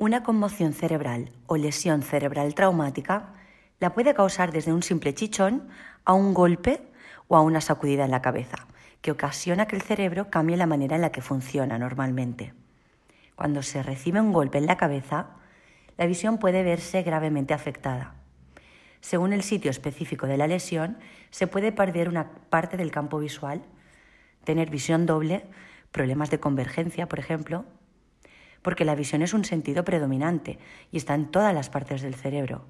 Una conmoción cerebral o lesión cerebral traumática la puede causar desde un simple chichón a un golpe o a una sacudida en la cabeza, que ocasiona que el cerebro cambie la manera en la que funciona normalmente. Cuando se recibe un golpe en la cabeza, la visión puede verse gravemente afectada. Según el sitio específico de la lesión, se puede perder una parte del campo visual, tener visión doble, problemas de convergencia, por ejemplo, porque la visión es un sentido predominante y está en todas las partes del cerebro.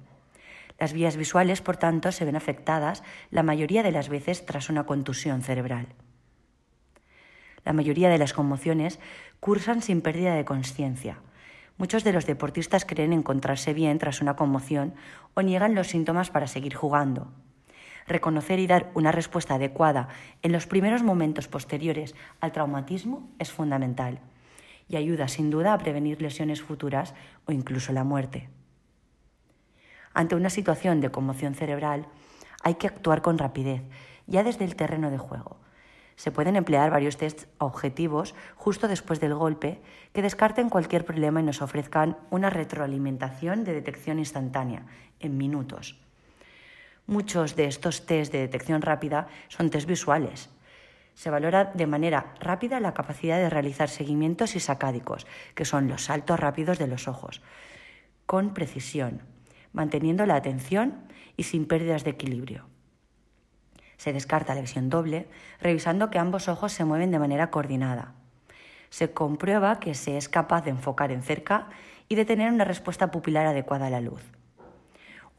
Las vías visuales, por tanto, se ven afectadas la mayoría de las veces tras una contusión cerebral. La mayoría de las conmociones cursan sin pérdida de conciencia. Muchos de los deportistas creen encontrarse bien tras una conmoción o niegan los síntomas para seguir jugando. Reconocer y dar una respuesta adecuada en los primeros momentos posteriores al traumatismo es fundamental y ayuda sin duda a prevenir lesiones futuras o incluso la muerte. Ante una situación de conmoción cerebral hay que actuar con rapidez, ya desde el terreno de juego. Se pueden emplear varios tests objetivos justo después del golpe que descarten cualquier problema y nos ofrezcan una retroalimentación de detección instantánea, en minutos. Muchos de estos tests de detección rápida son test visuales, se valora de manera rápida la capacidad de realizar seguimientos isacádicos, que son los saltos rápidos de los ojos, con precisión, manteniendo la atención y sin pérdidas de equilibrio. Se descarta la visión doble, revisando que ambos ojos se mueven de manera coordinada. Se comprueba que se es capaz de enfocar en cerca y de tener una respuesta pupilar adecuada a la luz.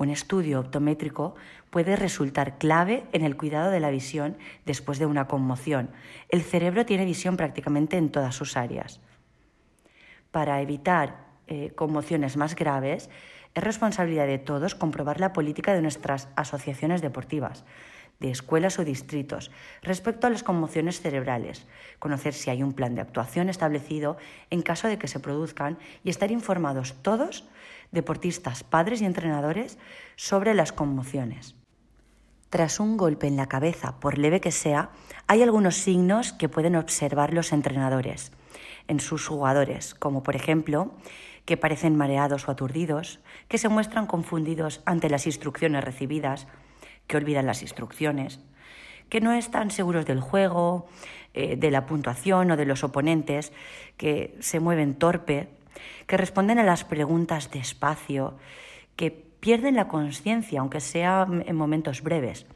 Un estudio optométrico puede resultar clave en el cuidado de la visión después de una conmoción. El cerebro tiene visión prácticamente en todas sus áreas. Para evitar eh, conmociones más graves, es responsabilidad de todos comprobar la política de nuestras asociaciones deportivas, de escuelas o distritos, respecto a las conmociones cerebrales, conocer si hay un plan de actuación establecido en caso de que se produzcan y estar informados todos deportistas, padres y entrenadores sobre las conmociones. Tras un golpe en la cabeza, por leve que sea, hay algunos signos que pueden observar los entrenadores en sus jugadores, como por ejemplo que parecen mareados o aturdidos, que se muestran confundidos ante las instrucciones recibidas, que olvidan las instrucciones, que no están seguros del juego, eh, de la puntuación o de los oponentes, que se mueven torpe, que responden a las preguntas despacio, que pierden la conciencia, aunque sea en momentos breves,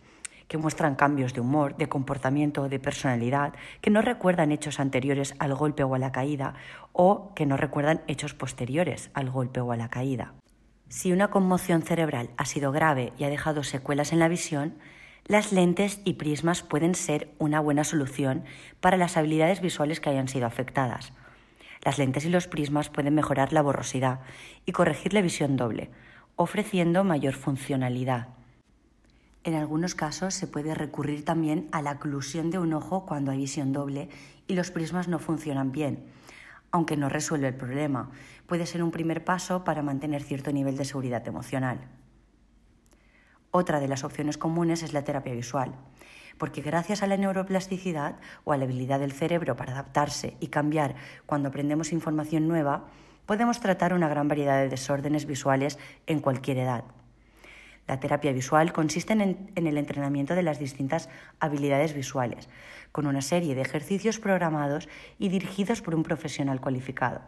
que muestran cambios de humor, de comportamiento, de personalidad, que no recuerdan hechos anteriores al golpe o a la caída, o que no recuerdan hechos posteriores al golpe o a la caída. Si una conmoción cerebral ha sido grave y ha dejado secuelas en la visión, las lentes y prismas pueden ser una buena solución para las habilidades visuales que hayan sido afectadas. Las lentes y los prismas pueden mejorar la borrosidad y corregir la visión doble, ofreciendo mayor funcionalidad. En algunos casos se puede recurrir también a la oclusión de un ojo cuando hay visión doble y los prismas no funcionan bien, aunque no resuelve el problema. Puede ser un primer paso para mantener cierto nivel de seguridad emocional. Otra de las opciones comunes es la terapia visual porque gracias a la neuroplasticidad o a la habilidad del cerebro para adaptarse y cambiar cuando aprendemos información nueva, podemos tratar una gran variedad de desórdenes visuales en cualquier edad. La terapia visual consiste en, el entrenamiento de las distintas habilidades visuales, con una serie de ejercicios programados y dirigidos por un profesional cualificado.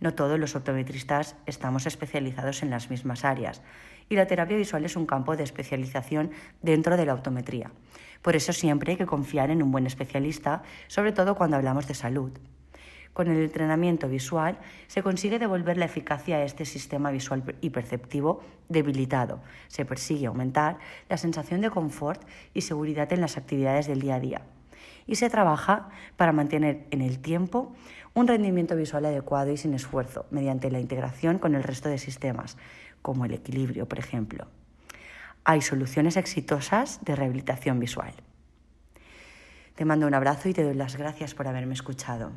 No todos los optometristas estamos especializados en las mismas áreas y la terapia visual es un campo de especialización dentro de la optometría. Por eso siempre hay que confiar en un buen especialista, sobre todo cuando hablamos de salud. Con el entrenamiento visual se consigue devolver la eficacia a este sistema visual y perceptivo debilitado. Se persigue aumentar la sensación de confort y seguridad en las actividades del día a día. Y se trabaja para mantener en el tiempo un rendimiento visual adecuado y sin esfuerzo, mediante la integración con el resto de sistemas, como el equilibrio, por ejemplo hay soluciones exitosas de rehabilitación visual. Te mando un abrazo y te doy las gracias por haberme escuchado.